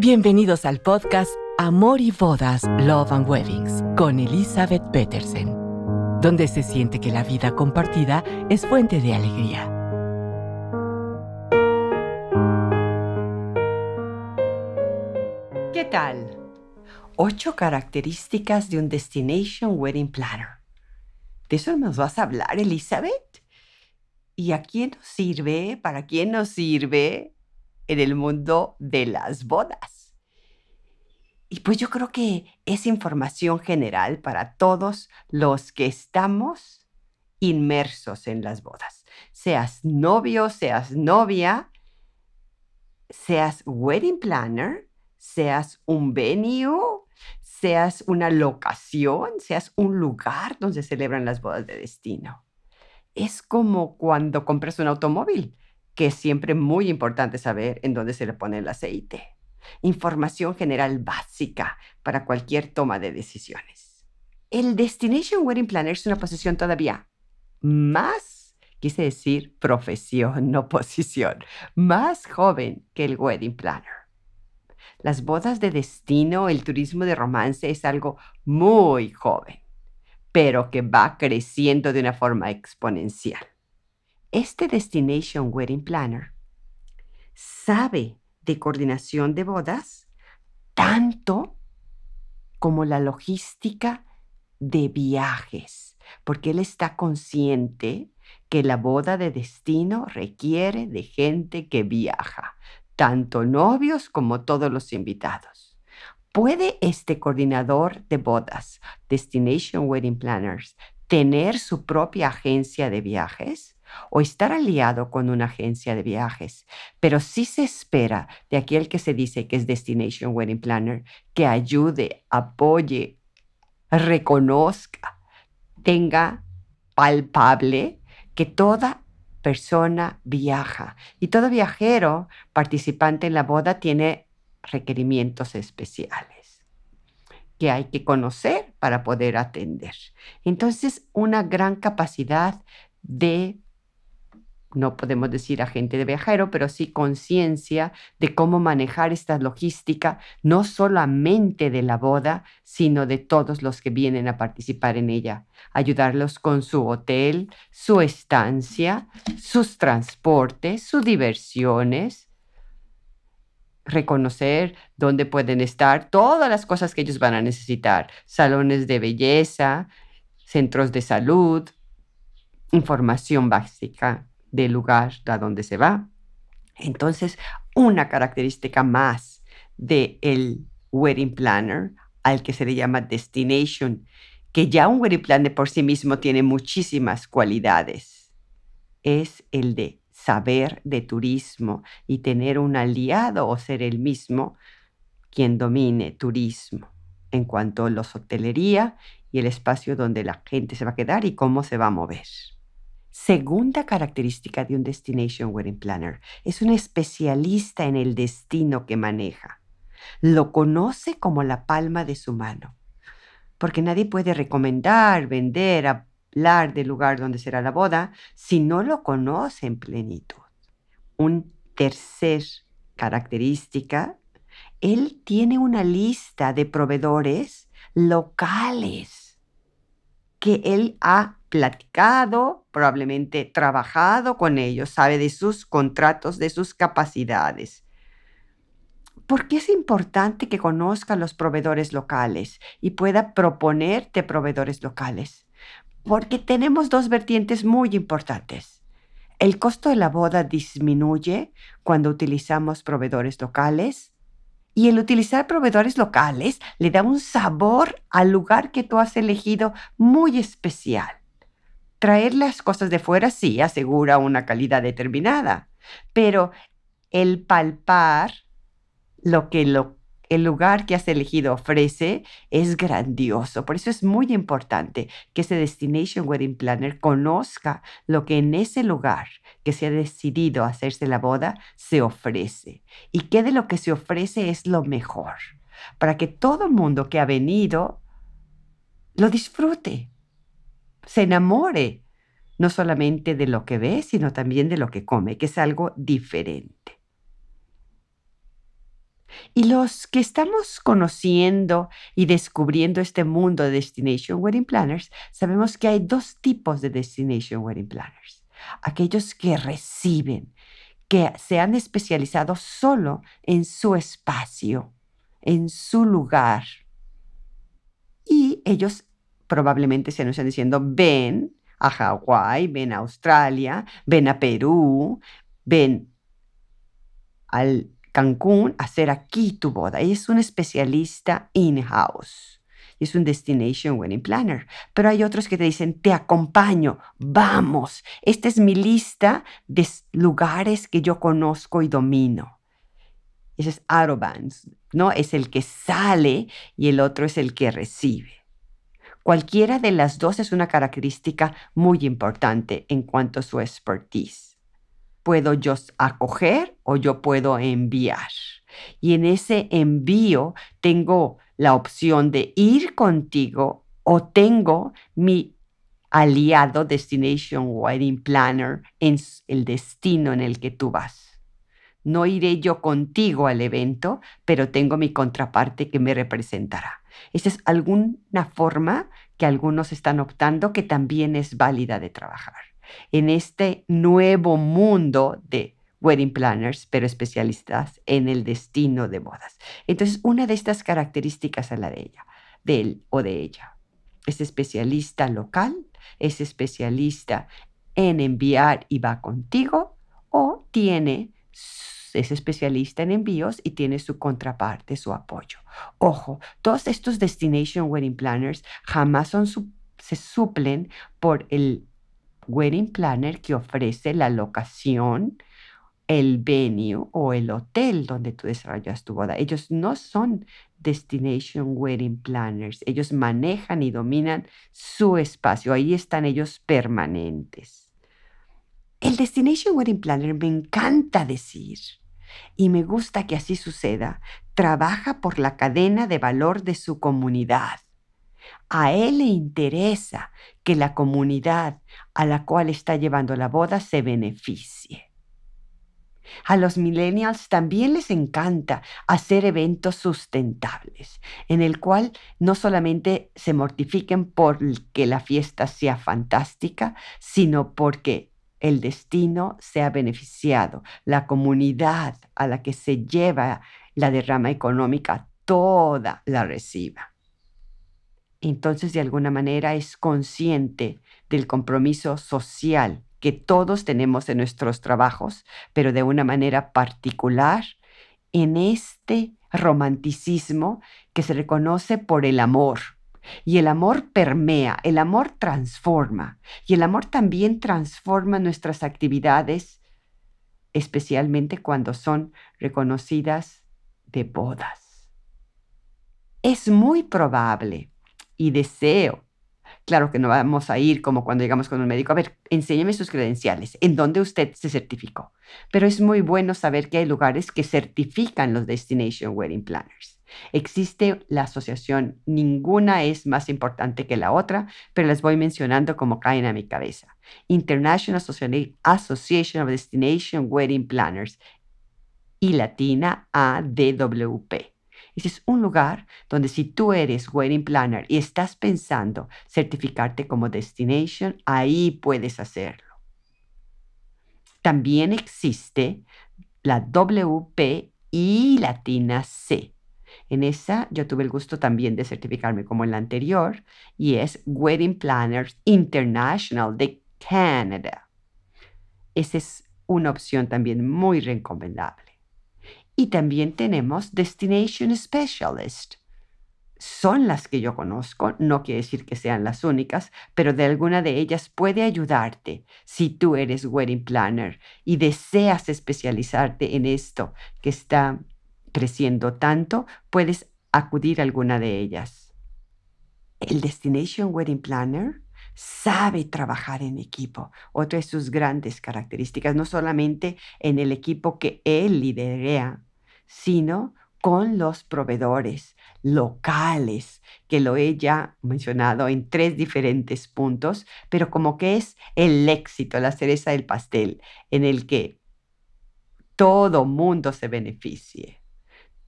Bienvenidos al podcast Amor y Bodas, Love and Weddings con Elizabeth Petersen, donde se siente que la vida compartida es fuente de alegría. ¿Qué tal? Ocho características de un Destination Wedding Planner. ¿De eso nos vas a hablar, Elizabeth? ¿Y a quién nos sirve? ¿Para quién nos sirve? en el mundo de las bodas. Y pues yo creo que es información general para todos los que estamos inmersos en las bodas. Seas novio, seas novia, seas wedding planner, seas un venue, seas una locación, seas un lugar donde celebran las bodas de destino. Es como cuando compras un automóvil que es siempre muy importante saber en dónde se le pone el aceite. Información general básica para cualquier toma de decisiones. El Destination Wedding Planner es una posición todavía más, quise decir profesión, no posición, más joven que el Wedding Planner. Las bodas de destino, el turismo de romance es algo muy joven, pero que va creciendo de una forma exponencial. Este Destination Wedding Planner sabe de coordinación de bodas tanto como la logística de viajes, porque él está consciente que la boda de destino requiere de gente que viaja, tanto novios como todos los invitados. ¿Puede este coordinador de bodas, Destination Wedding Planners, tener su propia agencia de viajes? O estar aliado con una agencia de viajes, pero sí se espera de aquel que se dice que es Destination Wedding Planner que ayude, apoye, reconozca, tenga palpable que toda persona viaja y todo viajero participante en la boda tiene requerimientos especiales que hay que conocer para poder atender. Entonces, una gran capacidad de no podemos decir agente de viajero, pero sí conciencia de cómo manejar esta logística, no solamente de la boda, sino de todos los que vienen a participar en ella. Ayudarlos con su hotel, su estancia, sus transportes, sus diversiones, reconocer dónde pueden estar, todas las cosas que ellos van a necesitar, salones de belleza, centros de salud, información básica del lugar a donde se va. Entonces, una característica más del el wedding planner, al que se le llama destination, que ya un wedding planner por sí mismo tiene muchísimas cualidades, es el de saber de turismo y tener un aliado o ser el mismo quien domine turismo en cuanto a la hotelería y el espacio donde la gente se va a quedar y cómo se va a mover. Segunda característica de un Destination Wedding Planner, es un especialista en el destino que maneja. Lo conoce como la palma de su mano, porque nadie puede recomendar, vender, hablar del lugar donde será la boda si no lo conoce en plenitud. Un tercer característica, él tiene una lista de proveedores locales que él ha platicado, probablemente trabajado con ellos, sabe de sus contratos, de sus capacidades. ¿Por qué es importante que conozca los proveedores locales y pueda proponerte proveedores locales? Porque tenemos dos vertientes muy importantes. El costo de la boda disminuye cuando utilizamos proveedores locales y el utilizar proveedores locales le da un sabor al lugar que tú has elegido muy especial. Traer las cosas de fuera sí asegura una calidad determinada, pero el palpar lo que el lugar que has elegido ofrece es grandioso. Por eso es muy importante que ese Destination Wedding Planner conozca lo que en ese lugar que se ha decidido hacerse la boda se ofrece y que de lo que se ofrece es lo mejor para que todo el mundo que ha venido lo disfrute se enamore no solamente de lo que ve, sino también de lo que come, que es algo diferente. Y los que estamos conociendo y descubriendo este mundo de Destination Wedding Planners, sabemos que hay dos tipos de Destination Wedding Planners. Aquellos que reciben, que se han especializado solo en su espacio, en su lugar. Y ellos probablemente se nos están diciendo, ven a Hawái, ven a Australia, ven a Perú, ven al Cancún a hacer aquí tu boda. Ella es un especialista in-house. Es un destination wedding planner. Pero hay otros que te dicen, te acompaño, vamos. Esta es mi lista de lugares que yo conozco y domino. Ese es out ¿no? Es el que sale y el otro es el que recibe. Cualquiera de las dos es una característica muy importante en cuanto a su expertise puedo yo acoger o yo puedo enviar. Y en ese envío tengo la opción de ir contigo o tengo mi aliado Destination Wedding Planner en el destino en el que tú vas. No iré yo contigo al evento, pero tengo mi contraparte que me representará. Esa es alguna forma que algunos están optando que también es válida de trabajar en este nuevo mundo de wedding planners, pero especialistas en el destino de bodas. Entonces, una de estas características es la de ella, de él o de ella. Es especialista local, es especialista en enviar y va contigo, o tiene, es especialista en envíos y tiene su contraparte, su apoyo. Ojo, todos estos destination wedding planners jamás se suplen por el wedding planner que ofrece la locación, el venue o el hotel donde tú desarrollas tu boda. Ellos no son destination wedding planners. Ellos manejan y dominan su espacio. Ahí están ellos permanentes. El destination wedding planner me encanta decir y me gusta que así suceda. Trabaja por la cadena de valor de su comunidad. A él le interesa que la comunidad a la cual está llevando la boda se beneficie. A los millennials también les encanta hacer eventos sustentables, en el cual no solamente se mortifiquen por que la fiesta sea fantástica, sino porque el destino sea beneficiado, la comunidad a la que se lleva la derrama económica toda la reciba entonces de alguna manera es consciente del compromiso social que todos tenemos en nuestros trabajos, pero de una manera particular en este romanticismo que se reconoce por el amor. Y el amor permea, el amor transforma, y el amor también transforma nuestras actividades, especialmente cuando son reconocidas de bodas. Es muy probable y deseo. Claro que no vamos a ir como cuando llegamos con un médico, a ver, enséñeme sus credenciales, en dónde usted se certificó. Pero es muy bueno saber que hay lugares que certifican los Destination Wedding Planners. Existe la asociación, ninguna es más importante que la otra, pero las voy mencionando como caen a mi cabeza. International Association of Destination Wedding Planners y latina ADWP. Ese es un lugar donde si tú eres wedding planner y estás pensando certificarte como destination, ahí puedes hacerlo. También existe la WP y Latina C. En esa yo tuve el gusto también de certificarme como en la anterior y es Wedding Planners International de Canadá. Esa es una opción también muy recomendable. Y también tenemos Destination Specialist. Son las que yo conozco, no quiere decir que sean las únicas, pero de alguna de ellas puede ayudarte si tú eres wedding planner y deseas especializarte en esto que está creciendo tanto, puedes acudir a alguna de ellas. El Destination Wedding Planner sabe trabajar en equipo. Otra de sus grandes características, no solamente en el equipo que él lidera, sino con los proveedores locales, que lo he ya mencionado en tres diferentes puntos, pero como que es el éxito, la cereza del pastel, en el que todo mundo se beneficie.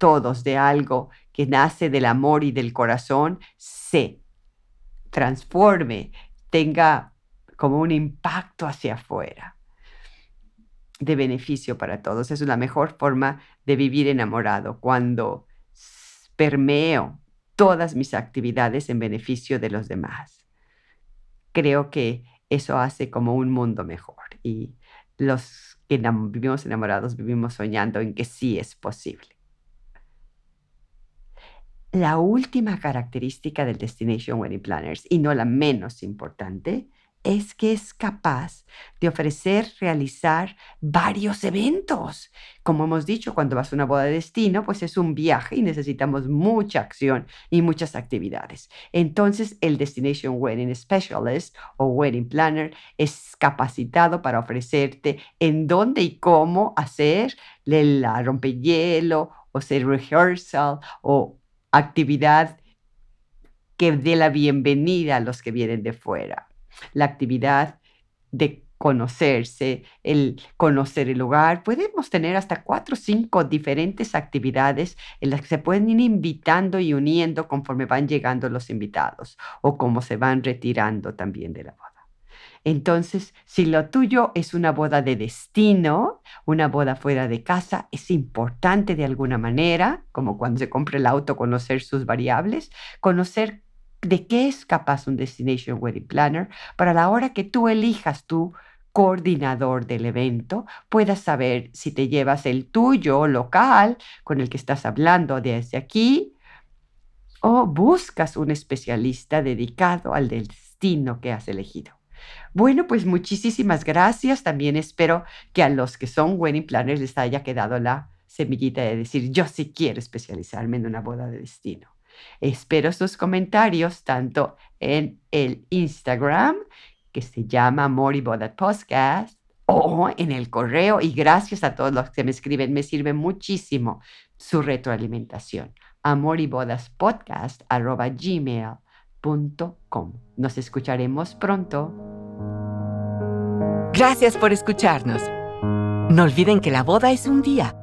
Todos de algo que nace del amor y del corazón se transforme, tenga como un impacto hacia afuera de beneficio para todos. Es la mejor forma de vivir enamorado cuando permeo todas mis actividades en beneficio de los demás. Creo que eso hace como un mundo mejor y los que vivimos enamorados vivimos soñando en que sí es posible. La última característica del Destination Wedding Planners, y no la menos importante, es que es capaz de ofrecer realizar varios eventos. Como hemos dicho, cuando vas a una boda de destino, pues es un viaje y necesitamos mucha acción y muchas actividades. Entonces, el Destination Wedding Specialist o Wedding Planner es capacitado para ofrecerte en dónde y cómo hacer la rompehielo o hacer rehearsal o actividad que dé la bienvenida a los que vienen de fuera la actividad de conocerse, el conocer el lugar. Podemos tener hasta cuatro o cinco diferentes actividades en las que se pueden ir invitando y uniendo conforme van llegando los invitados o como se van retirando también de la boda. Entonces, si lo tuyo es una boda de destino, una boda fuera de casa, es importante de alguna manera, como cuando se compra el auto, conocer sus variables, conocer de qué es capaz un Destination Wedding Planner para la hora que tú elijas tu coordinador del evento, puedas saber si te llevas el tuyo local con el que estás hablando desde aquí o buscas un especialista dedicado al destino que has elegido. Bueno, pues muchísimas gracias. También espero que a los que son wedding planners les haya quedado la semillita de decir, yo sí quiero especializarme en una boda de destino. Espero sus comentarios tanto en el Instagram, que se llama Mori Boda Podcast, o en el correo. Y gracias a todos los que me escriben, me sirve muchísimo su retroalimentación. Nos escucharemos pronto. Gracias por escucharnos. No olviden que la boda es un día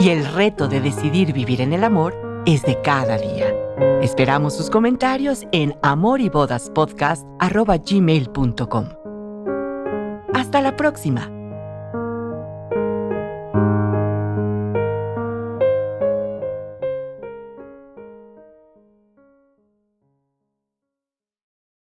y el reto de decidir vivir en el amor es de cada día. Esperamos sus comentarios en amoribodaspodcast.gmail.com. Hasta la próxima.